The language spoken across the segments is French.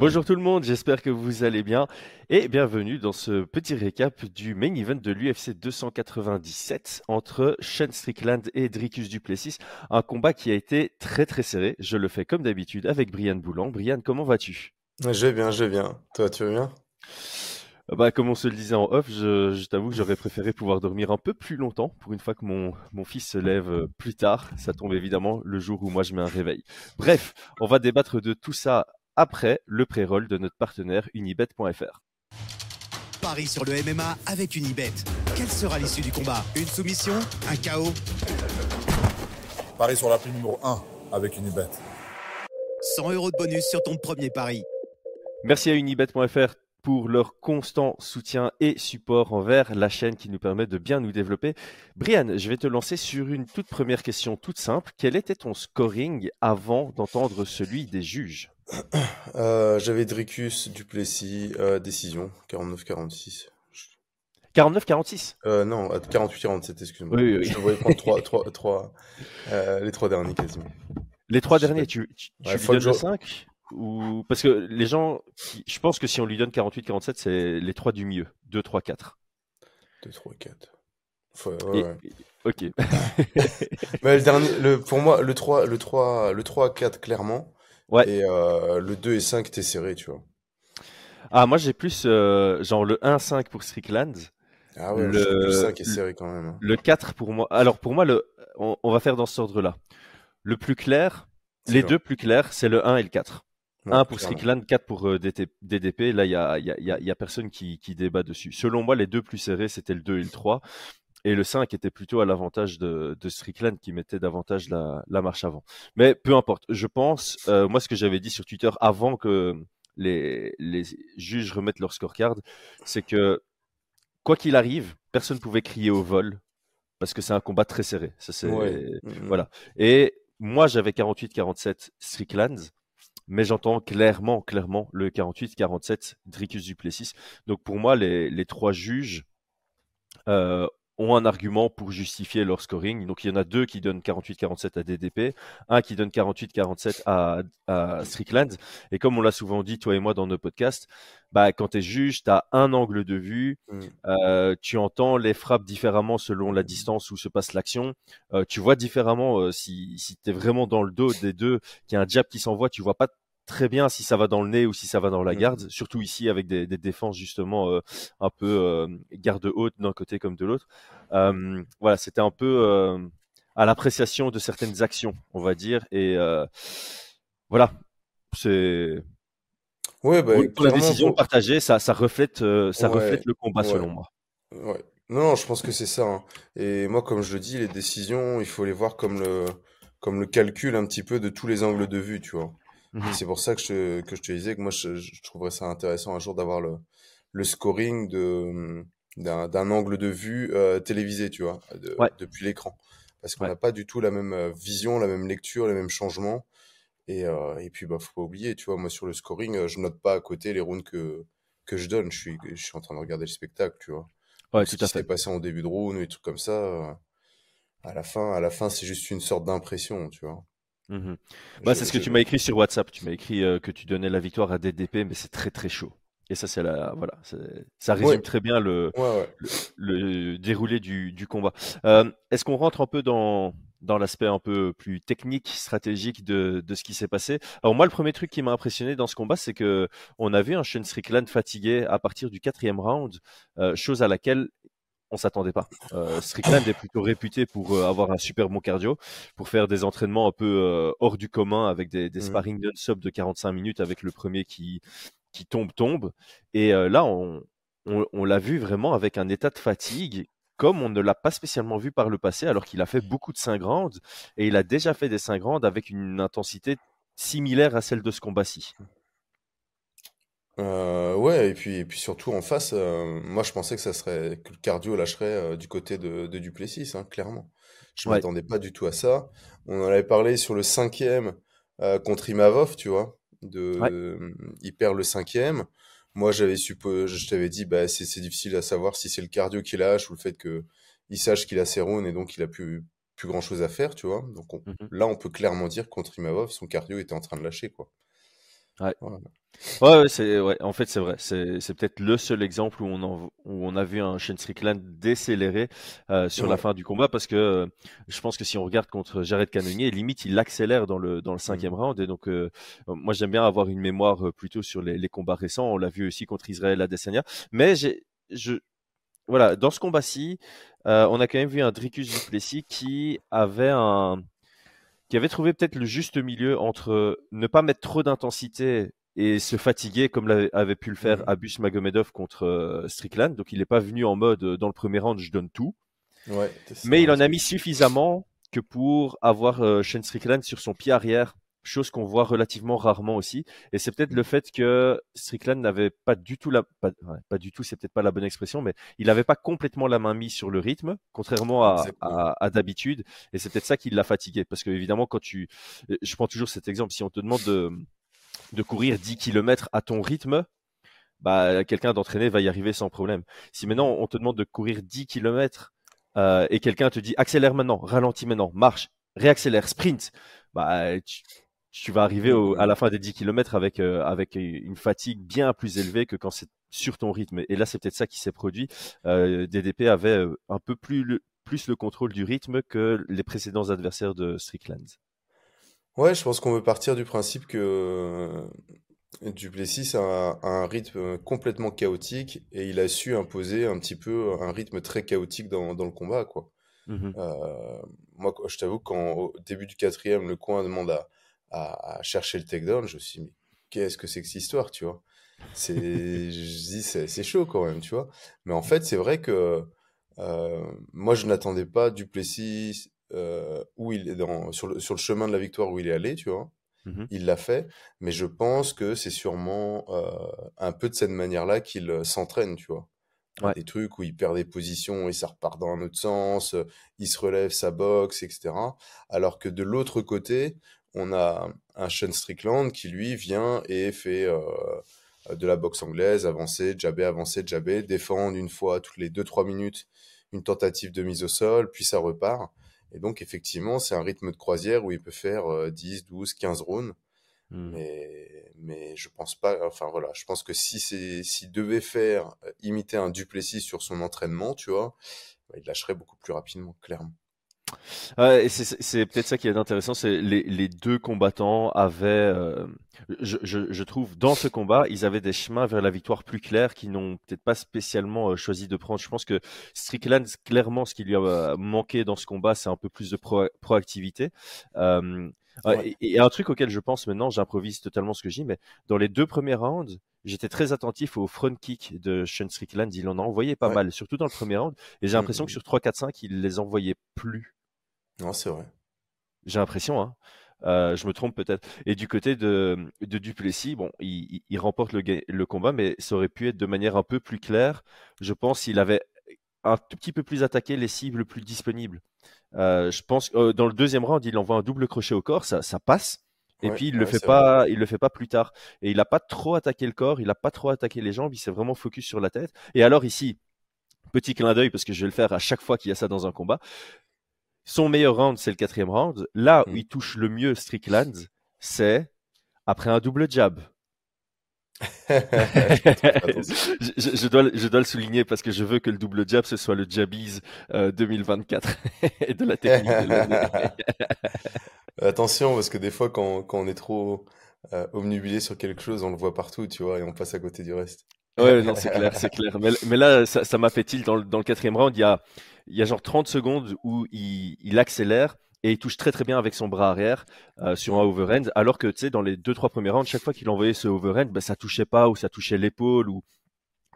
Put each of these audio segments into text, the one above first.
Bonjour tout le monde, j'espère que vous allez bien et bienvenue dans ce petit récap du main event de l'UFC 297 entre Sean Strickland et Dricus Duplessis. Un combat qui a été très très serré. Je le fais comme d'habitude avec Brian Boulan. Brian, comment vas-tu? Je vais bien, je vais bien. Toi, tu vas bien? Bah, comme on se le disait en off, je, t'avoue que j'aurais préféré pouvoir dormir un peu plus longtemps pour une fois que mon, mon fils se lève euh, plus tard. Ça tombe évidemment le jour où moi je mets un réveil. Bref, on va débattre de tout ça après le pré-roll de notre partenaire unibet.fr. Paris sur le MMA avec Unibet. Quelle sera l'issue du combat? Une soumission? Un chaos Paris sur la prime numéro 1 avec Unibet. 100 euros de bonus sur ton premier pari. Merci à unibet.fr pour leur constant soutien et support envers la chaîne qui nous permet de bien nous développer. Brian, je vais te lancer sur une toute première question toute simple. Quel était ton scoring avant d'entendre celui des juges? Euh, J'avais Dricus, Duplessis, euh, décision, 49-46. 49-46 euh, Non, 48-47, excuse-moi. Oui, oui, Je devrais prendre 3, 3, 3 les trois derniers quasiment. Les trois derniers, tu, tu, tu lui donnes le 5 ou parce que les gens, je pense que si on lui donne 48-47, c'est les trois du mieux. 2, 3, 4. 2, 3, 4. Ouais, ouais. Ok. Mais le dernier, le, pour moi, le 3, le 3, le 3 4, clairement. Ouais. Et euh, le 2 et 5 étaient serrés, tu vois. Ah, moi j'ai plus euh, genre le 1-5 pour Strickland. Ah ouais, le 5 est serré quand même. Hein. Le 4 pour moi. Alors pour moi, le, on, on va faire dans ce ordre-là. Le plus clair, les deux plus clairs, c'est le 1 et le 4. 1 pour Strickland, 4 pour euh, DDP. Là, il n'y a, y a, y a, personne qui, qui, débat dessus. Selon moi, les deux plus serrés, c'était le 2 et le 3. Et le 5 était plutôt à l'avantage de, de, Strickland qui mettait davantage la, la, marche avant. Mais peu importe. Je pense, euh, moi, ce que j'avais dit sur Twitter avant que les, les juges remettent leur scorecard, c'est que quoi qu'il arrive, personne ne pouvait crier au vol parce que c'est un combat très serré. Ça, c'est, mm-hmm. voilà. Et moi, j'avais 48-47 Strickland mais j'entends clairement, clairement le 48-47 Dricus Duplessis. Donc pour moi, les, les trois juges euh, ont un argument pour justifier leur scoring. Donc il y en a deux qui donnent 48-47 à DDP, un qui donne 48-47 à, à, Strickland. Et comme on l'a souvent dit, toi et moi, dans nos podcasts, bah, quand tu es juge, tu as un angle de vue, mm. euh, tu entends les frappes différemment selon la distance où se passe l'action, euh, tu vois différemment euh, si, si tu es vraiment dans le dos des deux, qu'il y a un jab qui s'envoie, tu vois pas très bien si ça va dans le nez ou si ça va dans la mm. garde, surtout ici avec des, des défenses justement euh, un peu euh, garde haute d'un côté comme de l'autre. Euh, voilà, c'était un peu à l'appréciation de certaines actions, on va dire, et voilà, c'est. Ouais, bah, pour la décision partagée, ça, ça reflète, ça reflète le combat selon moi. Ouais. Non, non, je pense que c'est ça. Hein. Et moi, comme je le dis, les décisions, il faut les voir comme le, comme le calcul un petit peu de tous les angles de vue, tu vois. Mmh c'est pour ça que je, que je te disais que moi, je, je trouverais ça intéressant un jour d'avoir le, le scoring de, d'un, angle de vue euh, télévisé, tu vois, depuis l'écran. Parce qu'on n'a pas du tout la même euh, vision, la même lecture, les mêmes changements. Et, euh, et puis, bah, faut pas oublier, tu vois, moi, sur le scoring, je note pas à côté les rounds que, que je donne. Je suis, je suis en train de regarder le spectacle, tu vois. Ouais, tout à fait. passé en début de round ou des trucs comme ça. à la fin, à la fin, c'est juste une sorte d'impression, tu vois. Mmh bah, c'est ce que tu m'as écrit sur WhatsApp. Tu m'as écrit euh, que tu donnais la victoire à DDP, mais c'est très très chaud. Et ça, c'est la voilà, ça résume très bien le, le, déroulé du, du combat. Euh, est-ce qu'on rentre un peu dans dans l'aspect un peu plus technique, stratégique de, de ce qui s'est passé? Alors moi, le premier truc qui m'a impressionné dans ce combat, c'est que on a vu un Sean Strickland fatigué à partir du quatrième round, euh, chose à laquelle on s'attendait pas. Euh, Strickland est plutôt réputé pour euh, avoir un super bon cardio, pour faire des entraînements un peu euh, hors du commun avec des, des mmh. sparring non-stop de 45 minutes avec le premier qui, qui tombe, tombe. Et là, on, on, l'a vu vraiment avec un état de fatigue comme on ne l'a pas spécialement vu par le passé, alors qu'il a fait beaucoup de 5 grandes et il a déjà fait des 5 grandes avec une intensité similaire à celle de ce combat-ci. Euh, ouais, et puis, et puis surtout en face, euh, moi je pensais que ça serait que le cardio lâcherait euh, du côté de, de Duplessis, hein, clairement. Je ne m'attendais pas du tout à ça. On en avait parlé sur le cinquième contre Imavov, tu vois. De, il perd le cinquième. Moi j'avais supposé, je t'avais dit, bah c'est difficile à savoir si c'est le cardio qui lâche ou le fait que il sache qu'il a ses rounds et donc il a plus plus grand chose à faire, tu vois. Donc mmh là on peut clairement dire contre Imavov, son cardio était en train de lâcher, quoi. Ouais. Ouais, c'est ouais, en fait c'est vrai. C'est c'est peut-être le seul exemple où on où on a vu un Shane Strickland décélérer euh, sur la fin du combat parce que euh, je pense que si on regarde contre Jared Cannonier, limite il accélère dans le dans le cinquième mmh. round et donc euh, moi j'aime bien avoir une mémoire plutôt sur les, les combats récents. On l'a vu aussi contre Israël Adesanya, mais j'ai je voilà dans ce combat-ci, on a quand même vu un Dricus Duplessis qui avait un qui avait trouvé peut-être le juste milieu entre ne pas mettre trop d'intensité et se fatiguer comme avait pu le faire. Abus Magomedov contre euh, Strickland. Donc il n'est pas venu en mode euh, dans le premier round je donne tout. Mais il en a mis suffisamment que pour avoir euh, Shane Strickland sur son pied arrière, chose qu'on voit relativement rarement aussi. Et c'est peut-être le fait que Strickland n'avait pas du tout la, pas, pas du tout, c'est peut-être pas la bonne expression, mais il n'avait pas complètement la main mise sur le rythme, contrairement à, à, d'habitude. Et c'est peut-être ça qui l'a fatigué, parce que évidemment quand tu, je prends toujours cet exemple, si on te demande de de courir 10 km à ton rythme, bah, quelqu'un d'entraîné va y arriver sans problème. Si maintenant on te demande de courir 10 km euh, et quelqu'un te dit accélère maintenant, ralentis maintenant, marche, réaccélère, sprint, bah, tu, vas arriver à la fin des 10 km avec, euh, avec une fatigue bien plus élevée que quand c'est sur ton rythme. Et là, c'est peut-être ça qui s'est produit. Euh, DDP avait euh, un peu plus le, plus le contrôle du rythme que les précédents adversaires de Strickland. Ouais, je pense qu'on veut partir du principe que Duplessis a un, rythme complètement chaotique et il a su imposer un petit peu un rythme très chaotique dans, dans le combat, quoi. Mmh euh, moi, je t'avoue, quand au début du quatrième, le coin demande à, à, chercher le takedown, je me suis dit, mais qu'est-ce que c'est que cette histoire, tu vois? C'est, je dis, c'est chaud quand même, tu vois? Mais en fait, c'est vrai que euh, moi, je n'attendais pas Duplessis euh, où il est dans, sur, le, sur le chemin de la victoire où il est allé, tu vois? Mmh il l'a fait, mais je pense que c'est sûrement euh, un peu de cette manière-là qu'il s'entraîne, tu vois? Des trucs où il perd des positions et ça repart dans un autre sens, il se relève sa boxe, etc. Alors que de l'autre côté, on a un Sean Strickland qui lui vient et fait de la boxe anglaise, avancer, jabber, avancer, jabber, défendre une fois toutes les 2-3 minutes une tentative de mise au sol, puis ça repart. Et donc, effectivement, c'est un rythme de croisière où il peut faire 10, 12, 15 rounds. Mmh. Mais, mais je pense pas, enfin voilà, je pense que si c'est, s'il devait faire, euh, imiter un Duplessis sur son entraînement, tu vois, bah, il lâcherait beaucoup plus rapidement, clairement. Ouais, c'est peut-être ça qui est intéressant, c'est les, les deux combattants avaient, euh, je, je, je, trouve, dans ce combat, ils avaient des chemins vers la victoire plus clairs qu'ils n'ont peut-être pas spécialement euh, choisi de prendre. Je pense que Strickland, clairement, ce qui lui a euh, manqué dans ce combat, c'est un peu plus de proactivité. Euh, et, un truc auquel je pense maintenant, j'improvise totalement ce que je dis, mais dans les deux premiers rounds, j'étais très attentif au front kick de Sean Strickland. Il en a envoyé pas mal, surtout dans le premier round. Et j'ai mmh, l'impression mmh, que sur 3, 4, 5, il les envoyait plus. Non, c'est vrai. J'ai l'impression, hein. Euh, je me trompe peut-être. Et du côté de, de Duplessis, bon, il, il remporte le, le, combat, mais ça aurait pu être de manière un peu plus claire. Je pense s'il avait un tout petit peu plus attaqué les cibles plus disponibles. Euh, je pense euh, dans le deuxième round, il envoie un double crochet au corps, ça, ça passe. Et puis il le fait pas, il le fait pas plus tard. Et il a pas trop attaqué le corps, il a pas trop attaqué les jambes, il s'est vraiment focus sur la tête. Et alors ici, petit clin d'œil parce que je vais le faire à chaque fois qu'il y a ça dans un combat. Son meilleur round, c'est le quatrième round. Là où mm. il touche le mieux Strickland, c'est après un double jab. je, dois, je dois le souligner parce que je veux que le double jab ce soit le Jabbies 2024 euh, et de la technique. Attention parce que des fois quand, quand on est trop euh, omnubilé sur quelque chose, on le voit partout, tu vois, et on passe à côté du reste. Ouais, non, c'est clair, c'est clair. Mais, mais, là, ça m'a fait tilt dans dans le quatrième round. Il y a, il y a genre 30 secondes où il, il accélère et il touche très très bien avec son bras arrière euh, sur un overhand, alors que tu sais dans les deux trois premiers rounds, chaque fois qu'il envoyait ce overhand, bah, ça touchait pas ou ça touchait l'épaule ou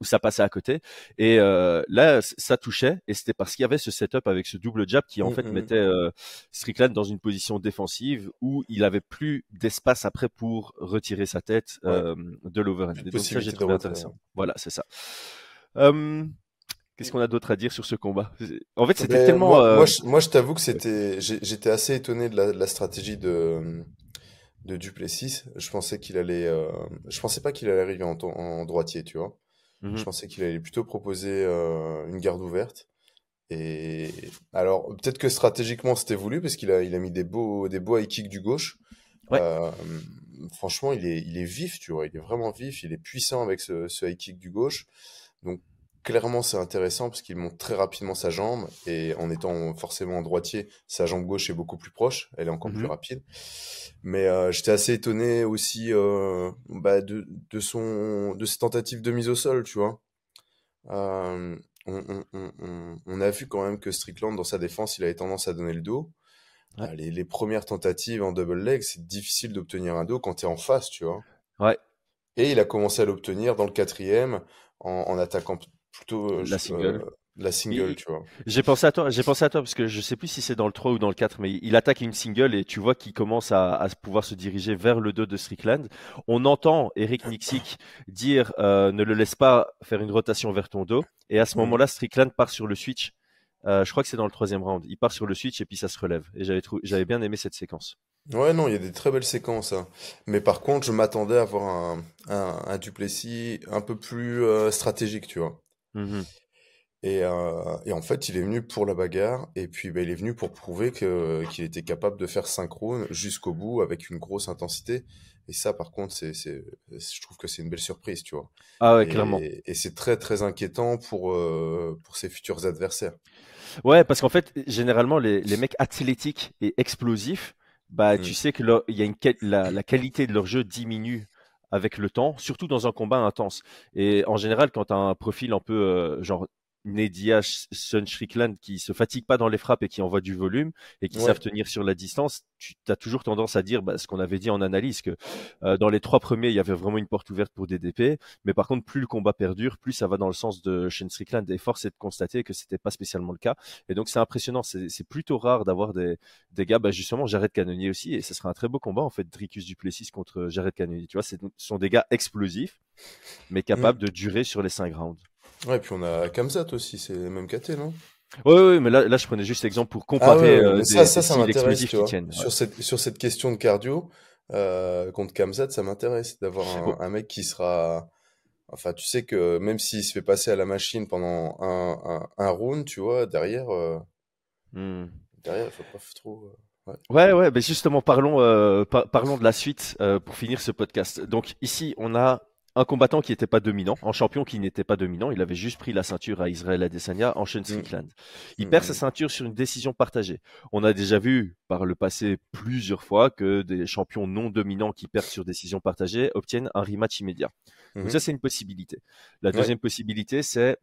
où ça passait à côté. Et euh, là, ça touchait, et c'était parce qu'il y avait ce setup avec ce double jab qui en mmh, fait mmh. mettait euh, Strickland dans une position défensive où il avait plus d'espace après pour retirer sa tête euh, de l'overhand. Donc ça, j'ai trouvé intéressant. Voilà, c'est ça. Qu'est-ce qu'on a d'autre à dire sur ce combat? En fait, c'était tellement. Moi, euh, moi, je, t'avoue que c'était, j'étais assez étonné de la, stratégie de, de Duplessis. Je pensais qu'il allait, euh... je pensais pas qu'il allait arriver en, en, droitier, tu vois. Mhm. Je pensais qu'il allait plutôt proposer euh, une garde ouverte. Et alors, peut-être que stratégiquement c'était voulu parce qu'il a, il a mis des beaux, des beaux high kicks du gauche. Ouais. Franchement, il est, il est vif, tu vois. Il est vraiment vif. Il est puissant avec ce, ce high kick du gauche. Donc, clairement, c'est intéressant parce qu'il monte très rapidement sa jambe. Et en étant forcément en droitier, sa jambe gauche est beaucoup plus proche. Elle est encore plus mhm. rapide. Mais euh, j'étais assez étonné aussi euh, bah, de, de, son, de ses tentatives de mise au sol, tu vois. Euh, on, on, on, on, a vu quand même que Strickland, dans sa défense, il avait tendance à donner le dos. Les, les, premières tentatives en double leg, c'est difficile d'obtenir un dos quand tu es en face, tu vois. Ouais. Et il a commencé à l'obtenir dans le quatrième en, en attaquant plutôt euh, la single. Euh, la single, tu vois. J'ai pensé à toi, j'ai pensé à toi parce que je sais plus si c'est dans le 3 ou dans le 4, mais il attaque une single et tu vois qu'il commence à, à, pouvoir se diriger vers le dos de Strickland. On entend Eric Nixik dire euh, ne le laisse pas faire une rotation vers ton dos. Et à ce mmh. moment-là, Strickland part sur le switch. Euh, je crois que c'est dans le troisième round. Il part sur le switch et puis ça se relève. Et j'avais j'avais bien aimé cette séquence. Ouais, non, il y a des très belles séquences. Hein. Mais par contre, je m'attendais à avoir un, un, un Duplessis un peu plus euh, stratégique, tu vois. Mmh et, euh, et, en fait, il est venu pour la bagarre, et puis bah, il est venu pour prouver que qu'il était capable de faire synchrone jusqu'au bout avec une grosse intensité. Et ça, par contre, c'est, c'est, je trouve que c'est une belle surprise, tu vois. Ah ouais, clairement. Et c'est très, très inquiétant pour, euh, pour ses futurs adversaires. Ouais, parce qu'en fait, généralement, les, les mecs athlétiques et explosifs, bah, tu mmh. sais que il y a une, la, la qualité de leur jeu diminue avec le temps, surtout dans un combat intense. Et en général, quand tu as un profil un peu euh, genre Nedia Sun Strickland qui se fatigue pas dans les frappes et qui envoie du volume et qui savent tenir sur la distance, tu as toujours tendance à dire bah, ce qu'on avait dit en analyse que euh, dans les trois premiers il y avait vraiment une porte ouverte pour DDP, mais par contre plus le combat perdure, plus ça va dans le sens de Strickland. Et force est de constater que c'était pas spécialement le cas. Et donc c'est impressionnant, c'est plutôt rare d'avoir des, des gars, bah, justement Jared Cannonier aussi. Et ce sera un très beau combat en fait Dricus Duplessis contre Jared Cannonier, tu vois, ce sont des gars explosifs mais capables mm. de durer sur les cinq rounds. Ouais, et puis on a Kamzat aussi, c'est le même KT, non? Oui, oui, mais là, là, je prenais juste l'exemple pour comparer ah euh, ça, ça, ça m'intéresse, tu vois. Sur, cette, sur cette question de cardio, euh, contre Kamzat, ça m'intéresse d'avoir un, un, mec qui sera... Enfin, tu sais que même s'il se fait passer à la machine pendant un, un, un round, tu vois, derrière... Euh, hmm. Derrière, il faut pas trop... Euh, ouais. ouais, ouais, mais justement, parlons, euh, par, parlons de la suite euh, pour finir ce podcast. Donc ici, on a un combattant qui n'était pas dominant, un champion qui n'était pas dominant. Il avait juste pris la ceinture à Israël Adesanya en Sean mm. Strickland. Il mm, perd sa ceinture sur une décision partagée. On a déjà vu par le passé plusieurs fois que des champions non dominants qui perdent sur décision partagée obtiennent un rematch immédiat. Donc mm-hmm. ça, c'est une possibilité. La deuxième possibilité, c'est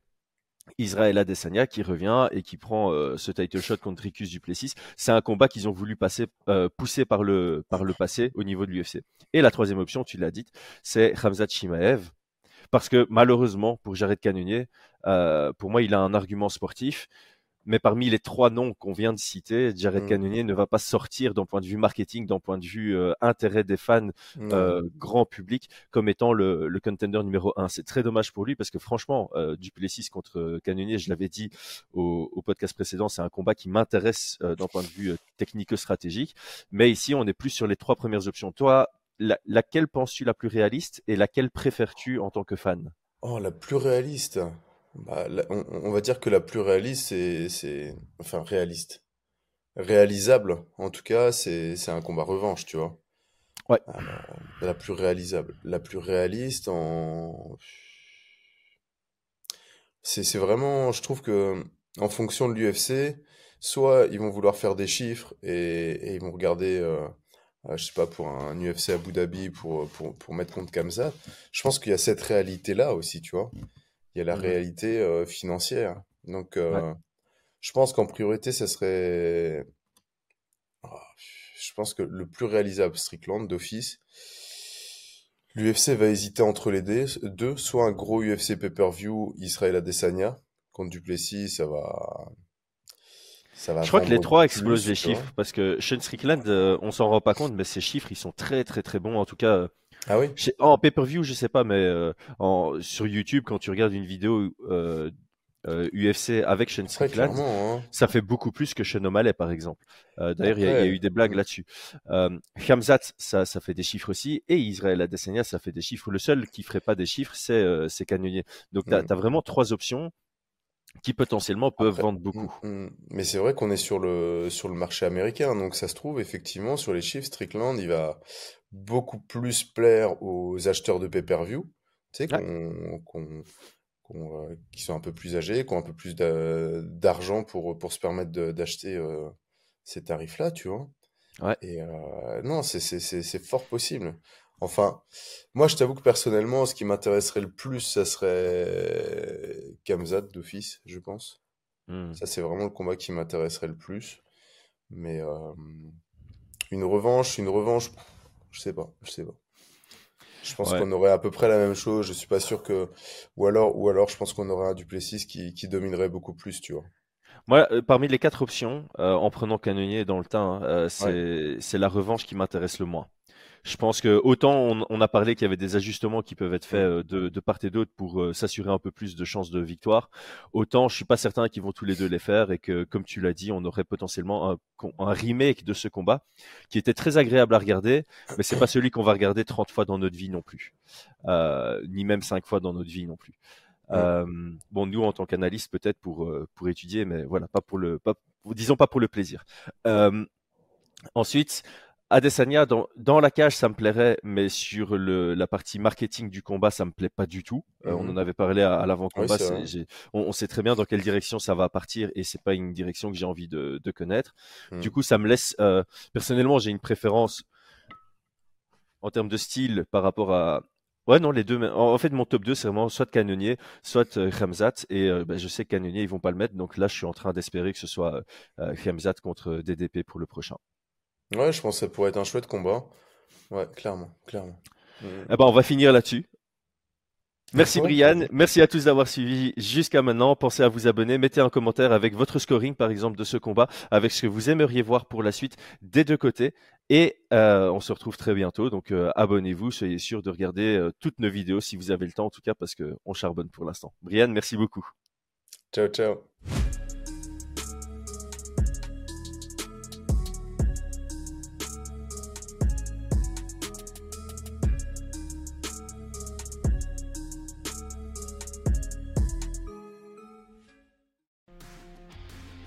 Israël Adesanya qui revient et qui prend euh, ce title shot contre Ricus Duplessis. C'est un combat qu'ils ont voulu passer, euh, pousser par le, par le passé au niveau de l'UFC. Et la troisième option, tu l'as dit, c'est Ramzat Chimaev. Parce que malheureusement, pour Jared Cannonier, euh, pour moi, il a un argument sportif mais parmi les trois noms qu'on vient de citer, Jared mmh. Cannonier ne va pas sortir d'un point de vue marketing, d'un point de vue euh, intérêt des fans, euh, grand public, comme étant le, le contender numéro un. C'est très dommage pour lui parce que franchement, euh, Duplessis contre Cannonier, je l'avais dit au, au, podcast précédent, c'est un combat qui m'intéresse euh, d'un point de vue technique-stratégique. Mais ici, on est plus sur les trois premières options. Toi, la, laquelle penses-tu la plus réaliste et laquelle préfères-tu en tant que fan? Oh, la plus réaliste bah, on, va dire que la plus réaliste, c'est, enfin réaliste, réalisable. En tout cas, c'est, un combat revanche, tu vois. Ouais. la plus réalisable, la plus réaliste en, c'est, c'est vraiment, je trouve que en fonction de l'UFC, soit ils vont vouloir faire des chiffres et, ils vont regarder, euh, euh, je sais pas, pour un UFC Abu Dhabi pour, pour, pour mettre contre Kamza. Je pense qu'il y a cette réalité-là aussi, tu vois il y a la mmh réalité euh, financière. Donc, euh, je pense qu'en priorité, ça serait. Ah, je pense que le plus réalisable, Strickland, d'office. L'UFC va hésiter entre les deux, soit un gros UFC pay-per-view Israël Adesanya contre Duplessis, ça va. Ça va je crois que les trois explosent les chiffres parce que Sean Strickland, euh, on s'en rend pas compte, mais ses chiffres, ils sont très très très bons. En tout cas, ah oui En pay-per-view, je sais pas, mais euh, en, sur YouTube, quand tu regardes une vidéo euh, euh, UFC avec Shane Strickland, hein. ça fait beaucoup plus que Sean O'Malley, par exemple. Euh, D'ailleurs, il y, a eu des blagues là-dessus. Euh, Hamzat, ça, ça fait des chiffres aussi, et Israël Adesanya, ça fait des chiffres. Le seul qui ferait pas des chiffres, c'est euh, Cannonier. Donc, tu as, mm. vraiment trois options qui potentiellement peuvent vendre beaucoup. Mais c'est vrai qu'on est sur le, sur le marché américain, donc ça se trouve, effectivement, sur les chiffres, Strickland, il va beaucoup plus plaire aux acheteurs de pay-per-view, tu sais, qu'on, euh, qui sont un peu plus âgés, qui ont un peu plus d'argent pour, pour se permettre d'acheter euh, ces tarifs-là, tu vois. Ouais. Et euh, non, c'est fort possible. Enfin, moi, je t'avoue que personnellement, ce qui m'intéresserait le plus, ça serait Kamzat d'office, je pense. Hmm. Ça, c'est vraiment le combat qui m'intéresserait le plus. Mais euh, une revanche, une revanche, je sais pas, je sais pas. Je pense qu'on aurait à peu près la même chose. Je suis pas sûr que, ou alors, ou alors, je pense qu'on aurait un Duplessis qui, qui dominerait beaucoup plus, tu vois. Moi, euh, parmi les quatre options, euh, en prenant Canonnier dans le temps, hein, c'est la revanche qui m'intéresse le moins. Je pense que autant on, a parlé qu'il y avait des ajustements qui peuvent être faits euh, de, part et d'autre pour euh, s'assurer un peu plus de chances de victoire, autant je suis pas certain qu'ils vont tous les deux les faire et que, comme tu l'as dit, on aurait potentiellement un, un, remake de ce combat qui était très agréable à regarder, mais c'est pas celui qu'on va regarder 30 fois dans notre vie non plus, euh, ni même 5 fois dans notre vie non plus. bon, nous en tant qu'analystes peut-être pour pour étudier, mais voilà, pas pour le, pas, disons pas pour le plaisir. ensuite, Adesanya, dans, dans, la cage, ça me plairait, mais sur le, la partie marketing du combat, ça me plaît pas du tout. Euh, on mhm. en avait parlé à, l'avant-combat. on, sait très bien dans quelle direction ça va partir et c'est pas une direction que j'ai envie de, de connaître. Mhm. Du coup, ça me laisse. Euh, personnellement, j'ai une préférence en termes de style par rapport à. Ouais, non, les deux. En, fait, mon top 2, c'est vraiment soit Canonnier, soit euh, Et euh, ben, je sais que Canonnier, ils vont pas le mettre. Donc là, je suis en train d'espérer que ce soit euh, contre DDP pour le prochain. Ouais, je pense que ça pourrait être un chouette combat. Ouais, clairement, clairement. Eh ben, on va finir là-dessus. Merci Brian, merci à tous d'avoir suivi jusqu'à maintenant. Pensez à vous abonner, mettez un commentaire avec votre scoring par exemple de ce combat, avec ce que vous aimeriez voir pour la suite des deux côtés. Et euh, on se retrouve très bientôt, donc euh, abonnez-vous, soyez sûr de regarder euh, toutes nos vidéos si vous avez le temps en tout cas parce qu'on charbonne pour l'instant. Brian, merci beaucoup. Ciao, ciao.